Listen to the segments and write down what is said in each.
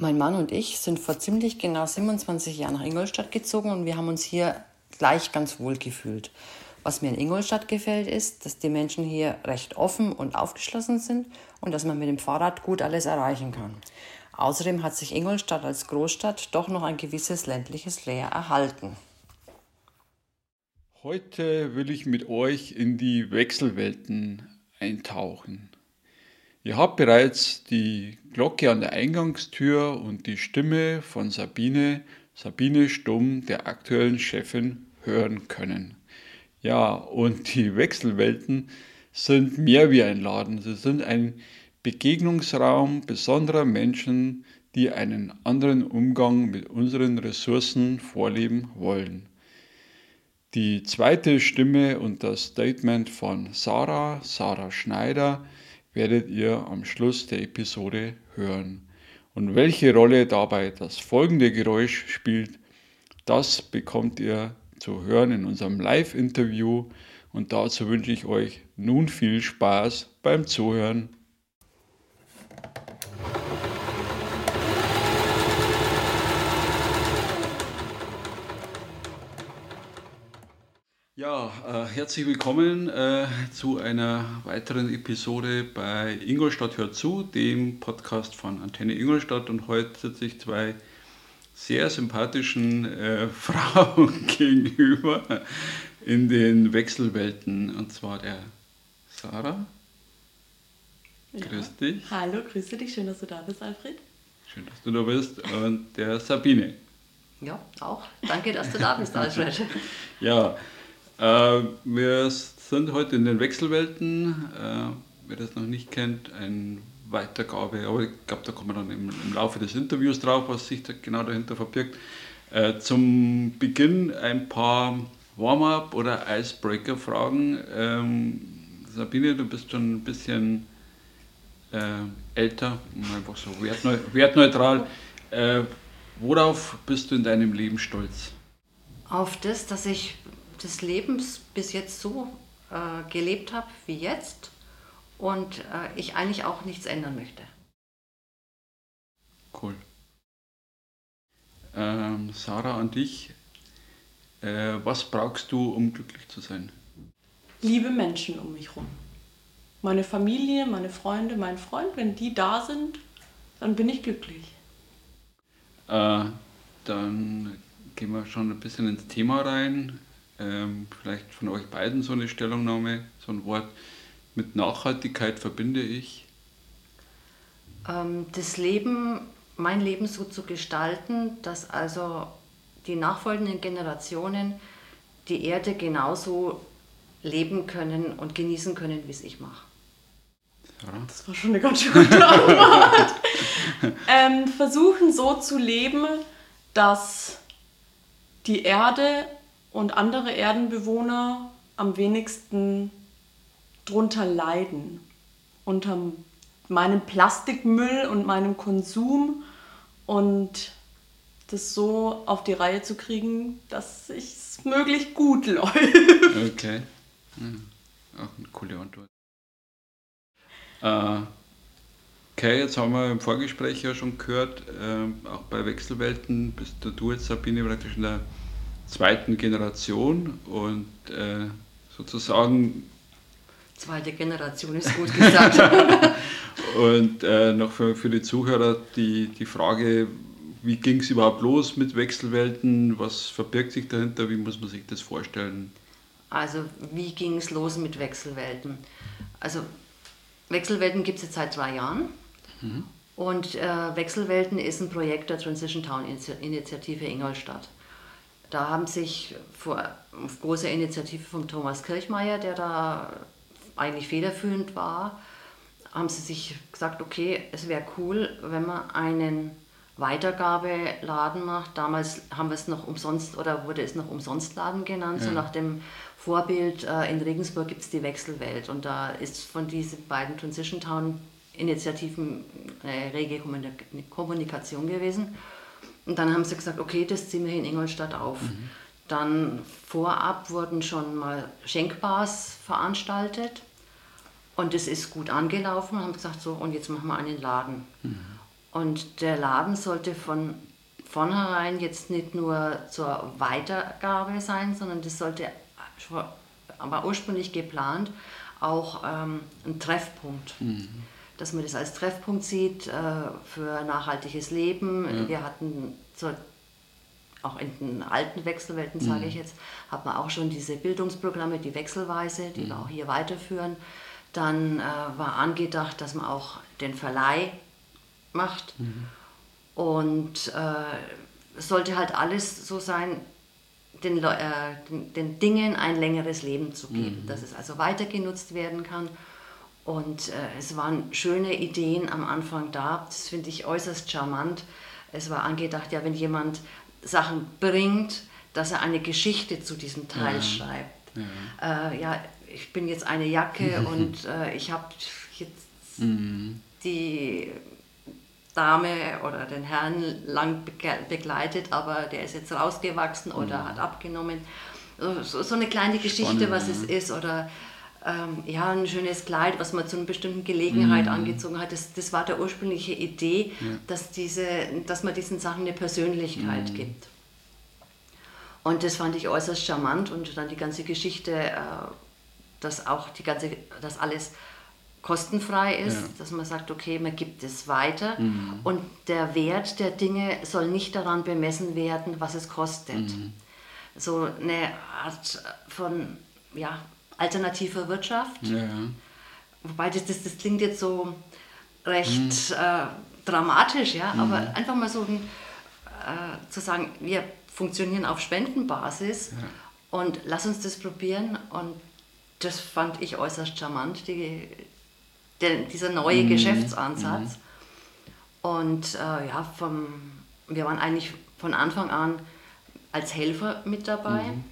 Mein Mann und ich sind vor ziemlich genau 27 Jahren nach Ingolstadt gezogen und wir haben uns hier gleich ganz wohl gefühlt. Was mir in Ingolstadt gefällt, ist, dass die Menschen hier recht offen und aufgeschlossen sind und dass man mit dem Fahrrad gut alles erreichen kann. Außerdem hat sich Ingolstadt als Großstadt doch noch ein gewisses ländliches Flair erhalten. Heute will ich mit euch in die Wechselwelten eintauchen. Ihr habt bereits die Glocke an der Eingangstür und die Stimme von Sabine, Sabine Stumm, der aktuellen Chefin, hören können. Ja, und die Wechselwelten sind mehr wie ein Laden. Sie sind ein Begegnungsraum besonderer Menschen, die einen anderen Umgang mit unseren Ressourcen vorleben wollen. Die zweite Stimme und das Statement von Sarah, Sarah Schneider, werdet ihr am Schluss der Episode hören. Und welche Rolle dabei das folgende Geräusch spielt, das bekommt ihr zu hören in unserem Live-Interview. Und dazu wünsche ich euch nun viel Spaß beim Zuhören. Ja, äh, herzlich willkommen äh, zu einer weiteren Episode bei Ingolstadt hört zu, dem Podcast von Antenne Ingolstadt. Und heute sitze ich zwei sehr sympathischen äh, Frauen gegenüber in den Wechselwelten. Und zwar der Sarah. Ja. Grüß dich. Hallo, grüße dich. Schön, dass du da bist, Alfred. Schön, dass du da bist. Und der Sabine. Ja, auch. Danke, dass du da bist, Alfred. ja, äh, wir sind heute in den Wechselwelten. Äh, wer das noch nicht kennt, eine Weitergabe, aber ich glaube, da kommen wir dann im, im, Laufe des Interviews drauf, was sich da genau dahinter verbirgt. Äh, zum Beginn ein paar Warm-up- oder Icebreaker-Fragen. Ähm, Sabine, du bist schon ein bisschen äh, älter, einfach so wertneu wertneutral. Äh, worauf bist du in deinem Leben stolz? Auf das, dass ich des Lebens bis jetzt so äh, gelebt habe wie jetzt und äh, ich eigentlich auch nichts ändern möchte. Cool. Ähm, Sarah, an dich. Äh, was brauchst du, um glücklich zu sein? Liebe Menschen um mich herum. Meine Familie, meine Freunde, mein Freund, wenn die da sind, dann bin ich glücklich. Äh, dann gehen wir schon ein bisschen ins Thema rein ähm, vielleicht von euch beiden so eine Stellungnahme, so ein Wort. Mit Nachhaltigkeit verbinde ich? Ähm, das Leben, mein Leben so zu gestalten, dass also die nachfolgenden Generationen die Erde genauso leben können und genießen können, wie es ich mache. Das war schon eine ganz schön gute Antwort. ähm, versuchen so zu leben, dass die Erde und andere Erdenbewohner am wenigsten drunter leiden. Unter meinem Plastikmüll und meinem Konsum und das so auf die Reihe zu kriegen, dass es möglichst gut läuft. Okay. Ja, auch eine coole Antwort. Äh, okay, jetzt haben wir im Vorgespräch ja schon gehört, äh, auch bei Wechselwelten bist du jetzt, Sabine, praktisch in der zweiten Generation und äh, sozusagen. Zweite Generation ist gut gesagt. und äh, noch für, für die Zuhörer die, die Frage, wie ging es überhaupt los mit Wechselwelten? Was verbirgt sich dahinter? Wie muss man sich das vorstellen? Also, wie ging es los mit Wechselwelten? Also, Wechselwelten gibt es jetzt seit drei Jahren. Mhm. Und äh, Wechselwelten ist ein Projekt der Transition Town Initiative Ingolstadt. Da haben sich vor, auf große Initiative von Thomas Kirchmeier, der da eigentlich federführend war, haben sie sich gesagt, okay, es wäre cool, wenn man einen Weitergabeladen macht. Damals haben wir es noch umsonst oder wurde es noch Umsonstladen genannt. Ja. So nach dem Vorbild äh, in Regensburg gibt es die Wechselwelt und da ist von diesen beiden Transition Town Initiativen eine rege Kommunikation gewesen. Und dann haben sie gesagt, okay, das ziehen wir in Ingolstadt auf. Mhm. Dann vorab wurden schon mal Schenkbars veranstaltet und das ist gut angelaufen. Und haben gesagt, so, und jetzt machen wir einen Laden. Mhm. Und der Laden sollte von vornherein jetzt nicht nur zur Weitergabe sein, sondern das sollte, aber ursprünglich geplant, auch ähm, ein Treffpunkt. Mhm. Dass man das als Treffpunkt sieht äh, für nachhaltiges Leben. Ja. Wir hatten zur, auch in den alten Wechselwelten, sage mhm. ich jetzt, hat man auch schon diese Bildungsprogramme, die Wechselweise, die mhm. wir auch hier weiterführen. Dann äh, war angedacht, dass man auch den Verleih macht. Mhm. Und äh, sollte halt alles so sein, den, äh, den, den, Dingen ein längeres Leben zu geben, mhm. dass es also weiter genutzt werden kann. Und äh, es waren schöne Ideen am Anfang da, das finde ich äußerst charmant. Es war angedacht, ja, wenn jemand Sachen bringt, dass er eine Geschichte zu diesem Teil ja. schreibt. Ja. Äh, ja. ich bin jetzt eine Jacke und äh, ich habe jetzt mhm. die Dame oder den Herrn lang begleitet, aber der ist jetzt rausgewachsen oder mhm. hat abgenommen. So, so, eine kleine Geschichte, Spannend, was ja. es ist oder ähm, ja, ein schönes Kleid, was man zu einer bestimmten Gelegenheit mhm. angezogen hat. Das, das war der ursprüngliche Idee, ja. dass, diese, dass man diesen Sachen eine Persönlichkeit mhm. gibt. Und das fand ich äußerst charmant und dann die ganze Geschichte, äh, dass auch die ganze, dass alles kostenfrei ist, ja. dass man sagt, okay, man gibt es weiter mhm. und der Wert der Dinge soll nicht daran bemessen werden, was es kostet. Mhm. So eine Art von ja, alternativer Wirtschaft. Ja. Wobei das, das, das klingt jetzt so recht mhm. äh, dramatisch, ja, aber mhm. einfach mal so ein, äh, zu sagen, wir funktionieren auf Spendenbasis ja. und lass uns das probieren und das fand ich äußerst charmant, die, der, dieser neue mhm. Geschäftsansatz. Mhm. Und äh, ja, vom, wir waren eigentlich von Anfang an als Helfer mit dabei, mhm.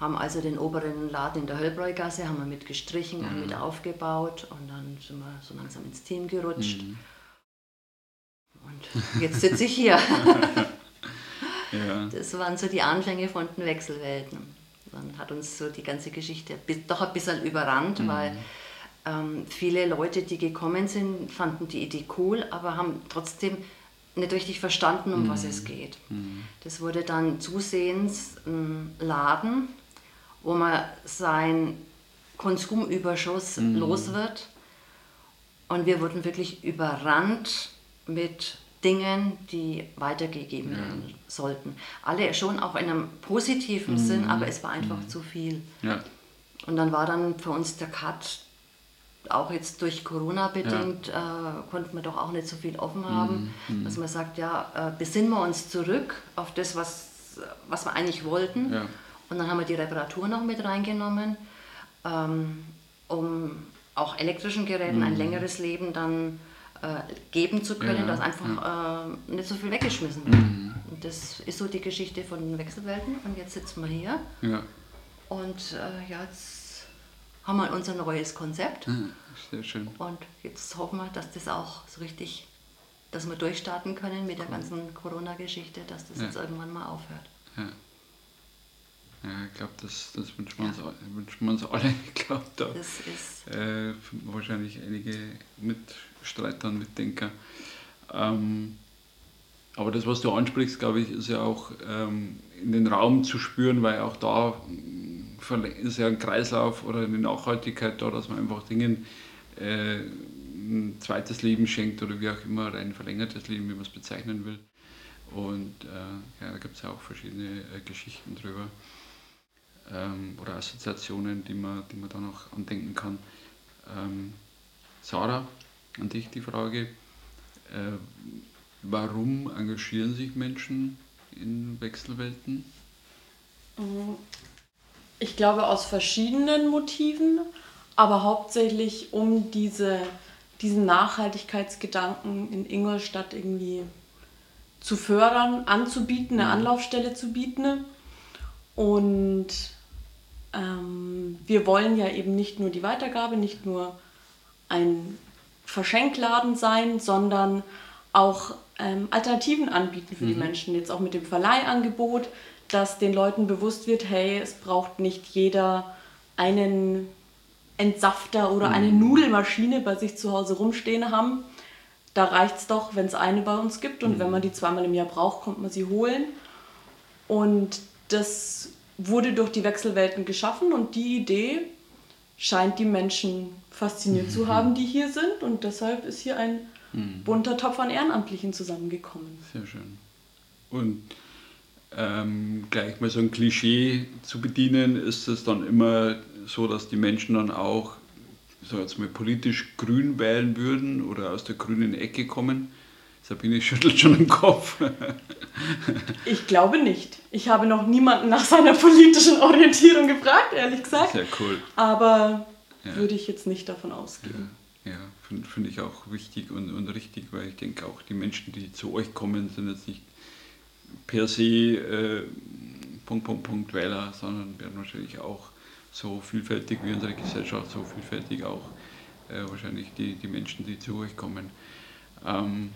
Haben also den oberen Laden in der Höllbräugasse haben wir mit gestrichen und mit aufgebaut und dann sind wir so langsam ins Team gerutscht. Mhm. Und jetzt sitze ich hier. ja. Das waren so die Anfänge von den Wechselwelten. Dann hat uns so die ganze Geschichte doch ein bisschen überrannt, mhm. weil ähm, viele Leute, die gekommen sind, fanden die Idee cool, aber haben trotzdem nicht richtig verstanden, um mhm. was es geht. Mhm. Das wurde dann zusehends ein Laden, wo man sein Konsumüberschuss mhm. los wird. Und wir wurden wirklich überrannt mit Dingen, die weitergegeben ja. werden sollten. Alle schon auch in einem positiven mhm. Sinn, aber es war einfach mhm. zu viel. Ja. Und dann war dann für uns der Cut auch jetzt durch Corona bedingt ja. äh, konnten wir doch auch nicht so viel offen haben, mhm. dass man sagt, ja, äh, besinnen wir uns zurück auf das, was, was wir eigentlich wollten. Ja. Und dann haben wir die Reparatur noch mit reingenommen, ähm, um auch elektrischen Geräten mhm. ein längeres Leben dann äh, geben zu können, ja. dass einfach ja. Äh, nicht so viel weggeschmissen wird. Mhm. Und das ist so die Geschichte von den Wechselwelten. Und jetzt sitzen wir hier. Und äh, ja, jetzt haben wir unser neues Konzept. Mhm, sehr schön. Und jetzt hoffen wir, dass das auch so richtig, dass wir durchstarten können mit der ganzen Corona-Geschichte, dass das ja. jetzt irgendwann mal aufhört. Ja. Ich glaube, das, das wünschen, wir ja. uns, uns alle. Ich glaube, da das ist äh, wahrscheinlich einige Mitstreiter und Mitdenker. Ähm, aber das, was du ansprichst, glaube ich, ist ja auch ähm, in den Raum zu spüren, weil auch da ist ja ein Kreislauf oder eine Nachhaltigkeit da, dass man einfach Dingen äh, ein zweites Leben schenkt oder wie auch immer, ein verlängertes Leben, wie man es bezeichnen will. Und äh, ja, da gibt es ja auch verschiedene äh, Geschichten drüber ähm, oder Assoziationen, die man, die man da noch andenken kann. Ähm, Sarah, an dich die Frage, äh, warum engagieren sich Menschen in Wechselwelten? Mhm. Ich glaube aus verschiedenen Motiven, aber hauptsächlich um diese, diesen Nachhaltigkeitsgedanken in Ingolstadt irgendwie zu fördern, anzubieten, eine mhm. Anlaufstelle zu bieten. Und ähm, wir wollen ja eben nicht nur die Weitergabe, nicht nur ein Verschenkladen sein, sondern auch ähm, Alternativen anbieten für mhm. die Menschen. Jetzt auch mit dem Verleihangebot, dass den Leuten bewusst wird, hey, es braucht nicht jeder einen Entsafter oder mhm. eine Nudelmaschine bei sich zu Hause rumstehen haben, da reicht es doch, wenn es eine bei uns gibt und mhm. wenn man die zweimal im Jahr braucht, kommt man sie holen. Und das wurde durch die Wechselwelten geschaffen und die Idee scheint die Menschen fasziniert mhm. zu haben, die hier sind und deshalb ist hier ein mhm. bunter Topf an Ehrenamtlichen zusammengekommen. Sehr schön. Und ähm, gleich mal so ein Klischee zu bedienen, ist es dann immer so, dass die Menschen dann auch so jetzt mal politisch grün wählen würden oder aus der grünen Ecke kommen? Sabine schüttelt schon den Kopf. ich glaube nicht. Ich habe noch niemanden nach seiner politischen Orientierung gefragt, ehrlich gesagt. Sehr cool. Aber ja. würde ich jetzt nicht davon ausgehen. Ja, ja finde find ich auch wichtig und, und richtig, weil ich denke auch, die Menschen, die zu euch kommen, sind jetzt nicht per se äh, Punkt, Punkt, Punkt Wähler, sondern werden wahrscheinlich auch so vielfältig wie unsere Gesellschaft, so vielfältig auch äh, wahrscheinlich die, die Menschen, die zu euch kommen. Ähm,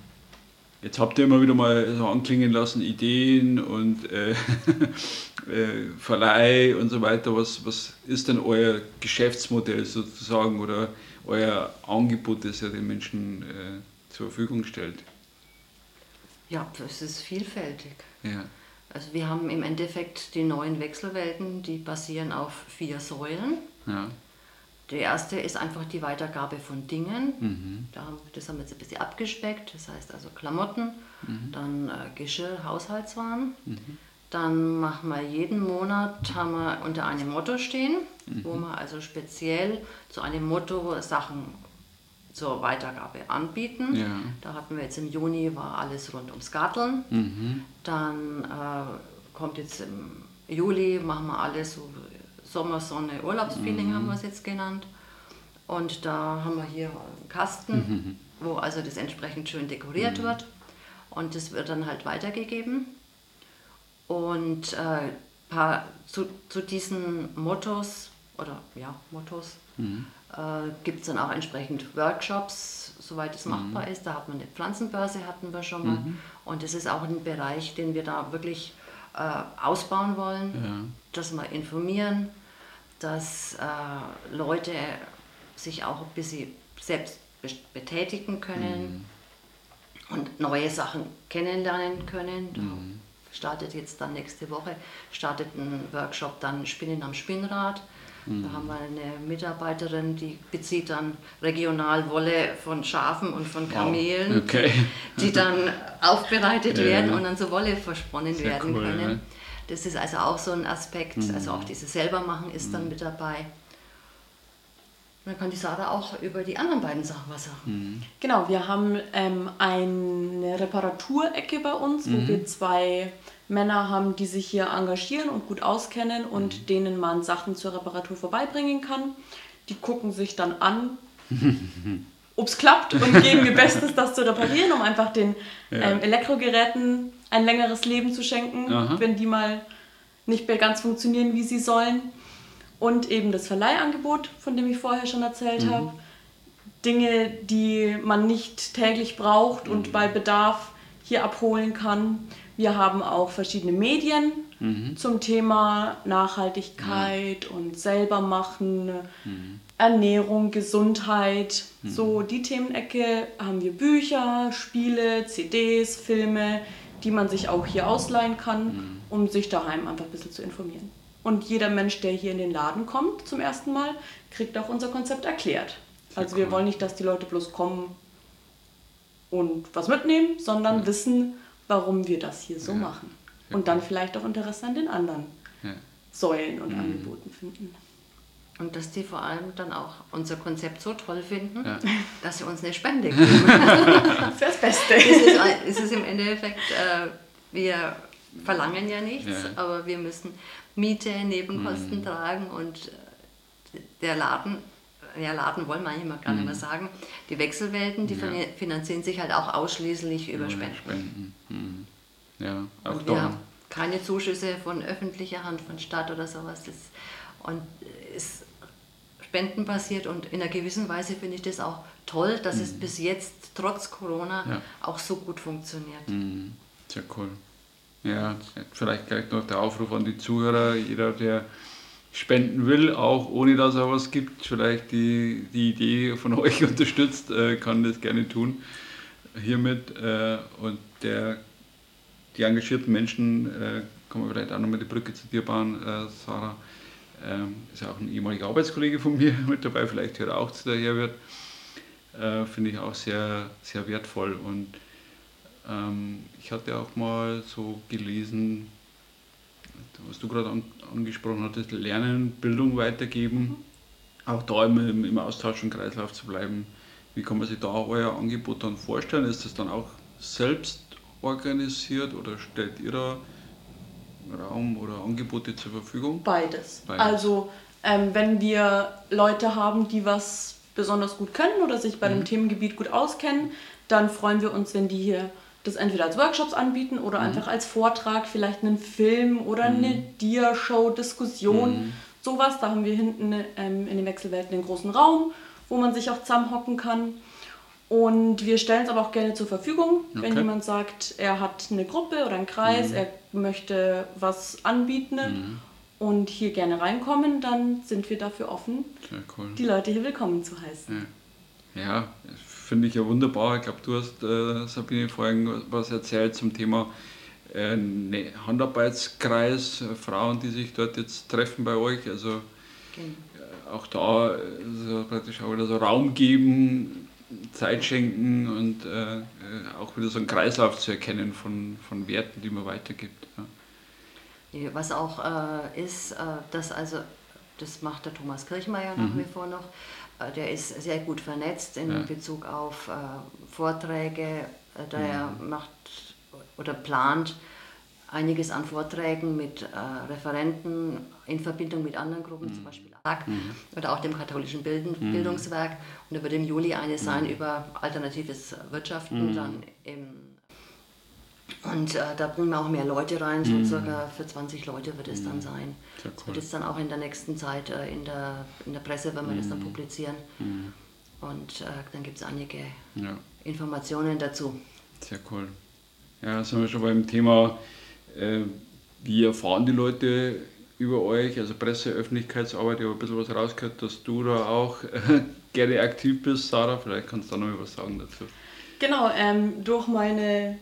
jetzt habt ihr immer wieder mal so anklingen lassen, Ideen und äh, äh, Verleih und so weiter. Was, was ist denn euer Geschäftsmodell sozusagen oder euer Angebot, das ihr den Menschen äh, zur Verfügung stellt? Ja, das ist vielfältig. Ja. Also wir haben im Endeffekt die neuen Wechselwelten, die basieren auf vier Säulen. Ja. Die erste ist einfach die Weitergabe von Dingen. Mhm. Das haben wir jetzt ein bisschen abgespeckt, das heißt also Klamotten, mhm. dann äh, Geschirr, Haushaltswaren. Mhm. Dann machen wir jeden Monat haben wir unter einem Motto stehen, wo mhm. wir also speziell zu einem Motto Sachen zur Weitergabe anbieten. Ja. Da hatten wir jetzt im Juni war alles rund ums Garteln. Mhm. Dann äh, kommt jetzt im Juli, machen wir alles so Sommersonne, Urlaubsfeeling mhm. haben wir es jetzt genannt. Und da haben wir hier einen Kasten, mhm. wo also das entsprechend schön dekoriert mhm. wird. Und das wird dann halt weitergegeben. Und äh, paar, zu, zu diesen Mottos, oder ja, Mottos, mhm äh, gibt es dann auch entsprechend Workshops, soweit es machbar mhm. ist. Da hat man eine Pflanzenbörse, hatten wir schon mal. Mhm. Und das ist auch ein Bereich, den wir da wirklich äh, ausbauen wollen, ja. dass wir informieren, dass äh, Leute sich auch ein bisschen selbst betätigen können mhm. und neue Sachen kennenlernen können. Da mhm. startet jetzt dann nächste Woche, startet ein Workshop dann Spinnen am Spinnrad da haben wir eine Mitarbeiterin, die bezieht dann regional Wolle von Schafen und von Kamelen, wow. okay. die dann aufbereitet werden und dann so Wolle versponnen Sehr werden cool, können. Ja. Das ist also auch so ein Aspekt, mhm. also auch dieses selbermachen ist dann mit dabei. Und dann kann die Sarah auch über die anderen beiden Sachen was sagen. Mhm. Genau, wir haben ähm, eine Reparaturecke bei uns, wo Mhm. wir zwei Männer haben, die sich hier engagieren und gut auskennen und Mhm. denen man Sachen zur Reparatur vorbeibringen kann. Die gucken sich dann an, ob es klappt und geben ihr Bestes, das zu reparieren, um einfach den Ja. ähm, Elektrogeräten ein längeres Leben zu schenken, Aha. wenn die mal nicht mehr ganz funktionieren, wie sie sollen. Und eben das Verleihangebot, von dem ich vorher schon erzählt Mhm. habe. Dinge, die man nicht täglich braucht Mhm. und bei Bedarf hier abholen kann. Wir haben auch verschiedene Medien Mhm. zum Thema Nachhaltigkeit und selber machen, Mhm. Ernährung, Gesundheit. So die Themenecke haben wir Bücher, Spiele, CDs, Filme, die man sich auch hier ausleihen kann, um sich daheim einfach ein bisschen zu informieren. Und jeder Mensch, der hier in den Laden kommt zum ersten Mal, kriegt auch unser Konzept erklärt. Sehr also wir cool. wollen nicht, dass die Leute bloß kommen und was mitnehmen, sondern wissen, warum wir das hier so Ja. machen. Sehr Und dann vielleicht auch Interesse an den anderen Ja. Säulen und Mhm. Angeboten finden. Und dass die vor allem dann auch unser Konzept so toll finden, Ja. dass sie uns eine Spende geben. Das wäre das Beste. es, ist, es ist im Endeffekt, äh, wir verlangen ja nichts, Ja. aber wir müssen Miete, Nebenkosten Mhm. tragen und äh, der Laden, ja Laden wollen wir eigentlich mal gar nicht Mhm. mehr sagen, die Wechselwelten, die Ja. finanzieren sich halt auch ausschließlich über Spenden. Spenden. Mhm. Ja, auch Und haben keine Zuschüsse von öffentlicher Hand, von Stadt oder sowas. Das, und ist spendenbasiert und in einer gewissen Weise finde ich das auch toll, dass es bis jetzt trotz Corona Mhm. Ja. auch so gut funktioniert. Mhm. Sehr cool. Ja, vielleicht gleich noch der Aufruf an die Zuhörer, jeder, der spenden will, auch ohne dass er was gibt, vielleicht die, die Idee von euch unterstützt, äh, kann das gerne tun. hiermit äh, und der, die engagierten Menschen, äh, kann man vielleicht auch nochmal die Brücke zu dir bauen, äh, Sarah, ähm, ist ja auch ein ehemaliger Arbeitskollege von mir mit dabei, vielleicht hört er auch zu der wird. Äh, Finde ich auch sehr, sehr wertvoll und ähm, ich hatte auch mal so gelesen, was du gerade an, angesprochen hattest, Lernen, Bildung weitergeben, mhm. auch da im, im Austausch und Kreislauf zu bleiben. Wie kann man sich da euer Angebot dann vorstellen? Ist das dann auch selbst organisiert oder stellt ihr da Raum oder Angebote zur Verfügung? Beides. Beides. Also ähm, wenn wir Leute haben, die was besonders gut können oder sich bei mhm. dem Themengebiet gut auskennen, dann freuen wir uns, wenn die hier das entweder als Workshops anbieten oder mhm. einfach als Vortrag, vielleicht einen Film oder mhm. eine Dia-Show, Diskussion, mhm. sowas. Da haben wir hinten ähm, in den Wechselwelten einen großen Raum, wo man sich auch zusammenhocken kann. Und wir stellen es aber auch gerne zur Verfügung, okay. wenn jemand sagt, er hat eine Gruppe oder einen Kreis, mhm. er möchte was anbieten mhm. und hier gerne reinkommen, dann sind wir dafür offen, cool. die Leute hier willkommen zu heißen. Ja, ja finde ich ja wunderbar. Ich glaube, du hast, äh, Sabine, vorhin was erzählt zum Thema äh, ne, Handarbeitskreis, äh, Frauen, die sich dort jetzt treffen bei euch. Also genau. auch da also praktisch auch wieder so Raum geben, Zeit schenken und äh, auch wieder so einen Kreislauf zu erkennen von, von Werten, die man weitergibt. Ja. Was auch äh, ist, äh, dass also, das macht der Thomas Kirchmeier nach mhm. wie vor noch, äh, der ist sehr gut vernetzt in ja. Bezug auf äh, Vorträge. Äh, der mhm. macht oder plant einiges an Vorträgen mit äh, Referenten in Verbindung mit anderen Gruppen, mhm. zum Beispiel AG mhm. oder auch dem katholischen Bilden, mhm. Bildungswerk. Und da wird im Juli eine sein mhm. über alternatives Wirtschaften, mhm. dann im und äh, da bringen wir auch mehr Leute rein, so mhm. circa für 20 Leute wird es dann sein. Cool. Das wird es dann auch in der nächsten Zeit äh, in, der, in der Presse, wenn wir das dann publizieren. Und äh, dann gibt es einige ja. Informationen dazu. Sehr cool. Ja, sind wir schon beim Thema, äh, wie erfahren die Leute über euch, also Presse, Öffentlichkeitsarbeit, ich habe ein bisschen was rausgehört, dass du da auch gerne aktiv bist, Sarah, vielleicht kannst du da noch was sagen dazu. Genau, ähm, durch meine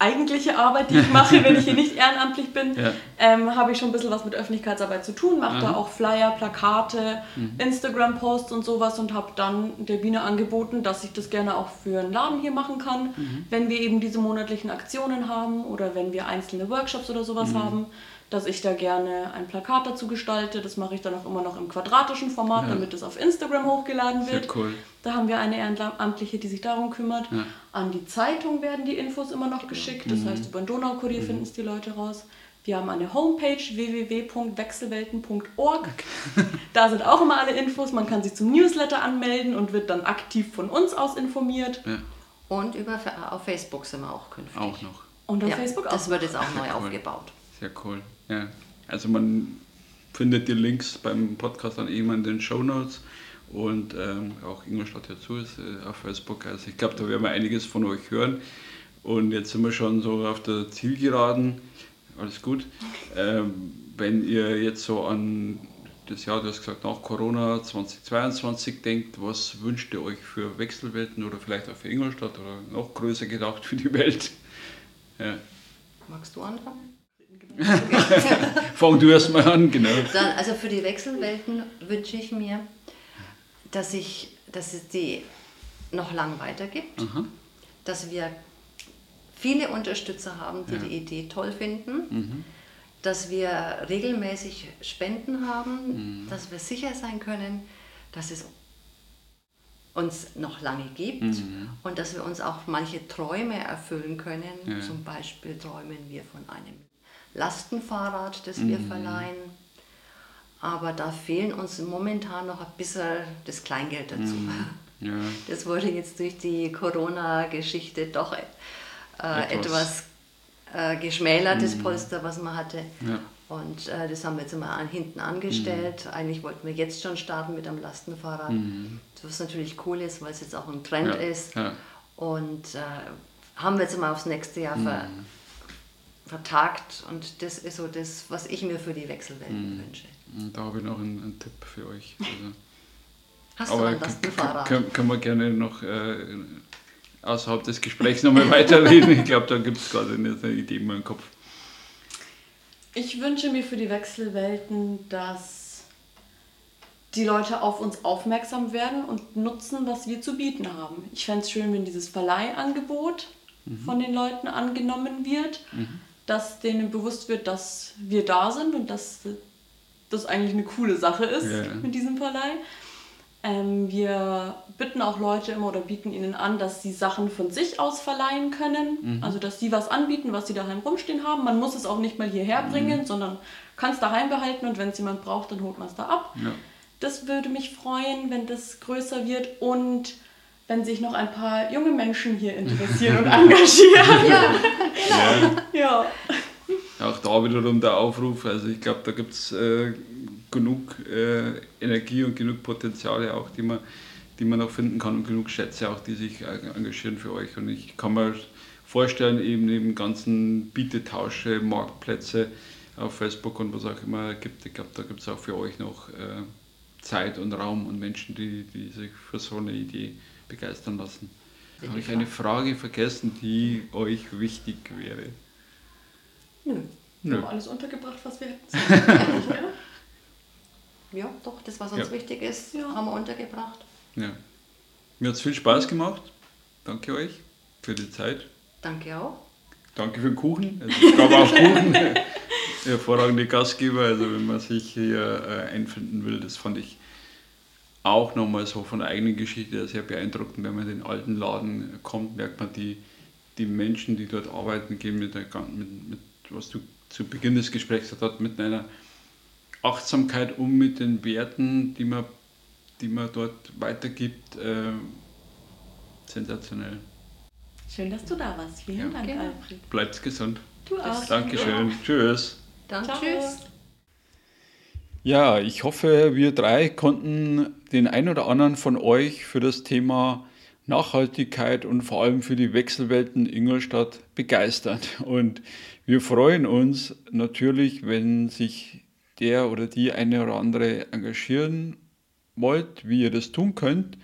eigentliche Arbeit, die ich mache, wenn ich hier nicht ehrenamtlich bin, ja. ähm, habe ich schon ein bisschen was mit Öffentlichkeitsarbeit zu tun, mache da auch Flyer, Plakate, mhm. Instagram-Posts und sowas und habe dann der Biene angeboten, dass ich das gerne auch für einen Laden hier machen kann, mhm. wenn wir eben diese monatlichen Aktionen haben oder wenn wir einzelne Workshops oder sowas mhm. haben dass ich da gerne ein Plakat dazu gestalte. Das mache ich dann auch immer noch im quadratischen Format, ja. damit es auf Instagram hochgeladen wird. Sehr cool. Da haben wir eine Ehrenamtliche, die sich darum kümmert. Ja. An die Zeitung werden die Infos immer noch geschickt. Das mhm. heißt, über den Donaukurier mhm. finden es die Leute raus. Wir haben eine Homepage www.wechselwelten.org. Da sind auch immer alle Infos. Man kann sich zum Newsletter anmelden und wird dann aktiv von uns aus informiert. Ja. Und über, auf Facebook sind wir auch künftig. Auch noch. Und auf ja, Facebook auch. Das wird jetzt auch neu cool. aufgebaut. Sehr cool. Ja, also man findet die Links beim Podcast dann eben in den Show Notes und ähm, auch Ingolstadt dazu ist äh, auf Facebook. Also ich glaube, da werden wir einiges von euch hören. Und jetzt sind wir schon so auf der Zielgeraden. Alles gut. Ähm, wenn ihr jetzt so an das Jahr, du hast gesagt, nach Corona 2022 denkt, was wünscht ihr euch für Wechselwelten oder vielleicht auch für Ingolstadt oder noch größer gedacht für die Welt? Ja. Magst du anfangen? Fang du erst mal an, genau. Dann, also für die Wechselwelten wünsche ich mir, dass, ich, dass es die noch lang weitergibt, Aha. dass wir viele Unterstützer haben, die ja. die Idee toll finden, mhm. dass wir regelmäßig Spenden haben, mhm. dass wir sicher sein können, dass es uns noch lange gibt mhm. und dass wir uns auch manche Träume erfüllen können. Ja. Zum Beispiel träumen wir von einem Lastenfahrrad, das wir mhm. verleihen. Aber da fehlen uns momentan noch ein bisschen das Kleingeld dazu. Mhm. Ja. Das wurde jetzt durch die Corona-Geschichte doch äh, etwas, etwas äh, geschmälert, das mhm. Polster, was man hatte. Ja. Und äh, das haben wir jetzt mal an, hinten angestellt. Mhm. Eigentlich wollten wir jetzt schon starten mit einem Lastenfahrrad. Mhm. Was natürlich cool ist, weil es jetzt auch ein Trend ja. ist. Und äh, haben wir jetzt mal aufs nächste Jahr ver mhm vertagt und das ist so das, was ich mir für die Wechselwelten mhm. wünsche. Da habe ich noch einen, einen Tipp für euch. Also, Hast aber du Lastenfahrrad? Können, können wir gerne noch äh, außerhalb des Gesprächs nochmal weiterreden. Ich glaube, da gibt es gerade eine Idee in meinem Kopf. Ich wünsche mir für die Wechselwelten, dass die Leute auf uns aufmerksam werden und nutzen, was wir zu bieten haben. Ich fände es schön, wenn dieses Verleihangebot mhm. von den Leuten angenommen wird, mhm. Dass denen bewusst wird, dass wir da sind und dass das eigentlich eine coole Sache ist yeah. mit diesem Verleih. Ähm, wir bitten auch Leute immer oder bieten ihnen an, dass sie Sachen von sich aus verleihen können. Mhm. Also, dass sie was anbieten, was sie daheim rumstehen haben. Man muss es auch nicht mal hierher mhm. bringen, sondern kann es daheim behalten und wenn es jemand braucht, dann holt man es da ab. Ja. Das würde mich freuen, wenn das größer wird und wenn sich noch ein paar junge Menschen hier interessieren und engagieren. ja, genau. Ja. ja. Auch da wiederum der Aufruf. Also, ich glaube, da gibt es. Äh, genug äh, Energie und genug Potenziale auch, die man, die man noch finden kann und genug Schätze auch, die sich engagieren für euch. Und ich kann mir vorstellen, eben neben ganzen Bietetausche, Marktplätze auf Facebook und was auch immer gibt, ich glaube, da gibt es auch für euch noch äh, Zeit und Raum und Menschen, die, die sich für so eine Idee begeistern lassen. Habe ich eine Frage vergessen, die euch wichtig wäre? Nö. Wir haben alles untergebracht, was wir hätten. Ja, doch, das, was uns ja. wichtig ist, ja. haben wir untergebracht. Ja. Mir hat es viel Spaß gemacht. Danke euch für die Zeit. Danke auch. Danke für den Kuchen. Also, es gab auch Kuchen. Hervorragende Gastgeber. Also, wenn man sich hier äh, einfinden will, das fand ich auch nochmal so von der eigenen Geschichte sehr beeindruckend. Wenn man in den alten Laden kommt, merkt man die, die Menschen, die dort arbeiten, gehen mit, der, mit, mit was du zu Beginn des Gesprächs gesagt mit einer Achtsamkeit um mit den Werten, die man, die man dort weitergibt, äh, sensationell. Schön, dass du da warst. Vielen ja. Dank. Alfred. Bleibt gesund. Du auch. Dankeschön. Ja. Tschüss. Dann Ciao. tschüss. Ja, ich hoffe, wir drei konnten den ein oder anderen von euch für das Thema Nachhaltigkeit und vor allem für die Wechselwelten Ingolstadt begeistern. Und wir freuen uns natürlich, wenn sich der oder die eine oder andere engagieren wollt, wie ihr das tun könnt,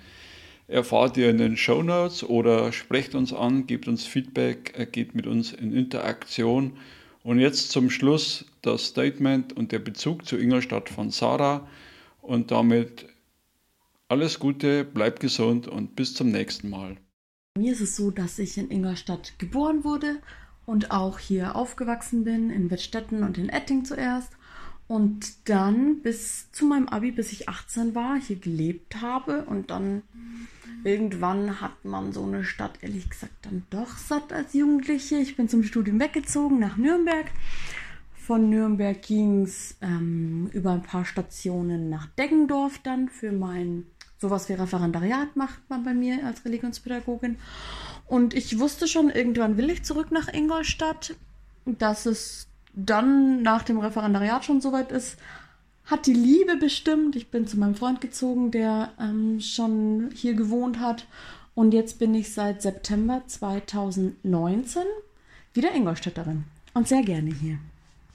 erfahrt ihr in den Show Notes oder sprecht uns an, gebt uns Feedback, äh, geht mit uns in Interaktion. Und jetzt zum Schluss das Statement und der Bezug zu Ingolstadt von Sarah und damit alles Gute, bleibt gesund und bis zum nächsten Mal. Mir ist es so, dass ich in Ingolstadt geboren wurde und auch hier aufgewachsen bin, in Wettstetten und in Etting zuerst und dann bis zu meinem Abi, bis ich 18 war, hier gelebt habe und dann irgendwann hat man so eine Stadt ehrlich gesagt dann doch satt als Jugendliche. Ich bin zum Studium weggezogen nach Nürnberg. Von Nürnberg ging es ähm, über ein paar Stationen nach Deggendorf dann für mein sowas wie Referendariat macht man bei mir als Religionspädagogin. Und ich wusste schon, irgendwann will ich zurück nach Ingolstadt. Das ist dann nach dem Referendariat schon soweit ist, hat die Liebe bestimmt. Ich bin zu meinem Freund gezogen, der ähm, schon hier gewohnt hat. Und jetzt bin ich seit September 2019 wieder Ingolstädterin und sehr gerne hier.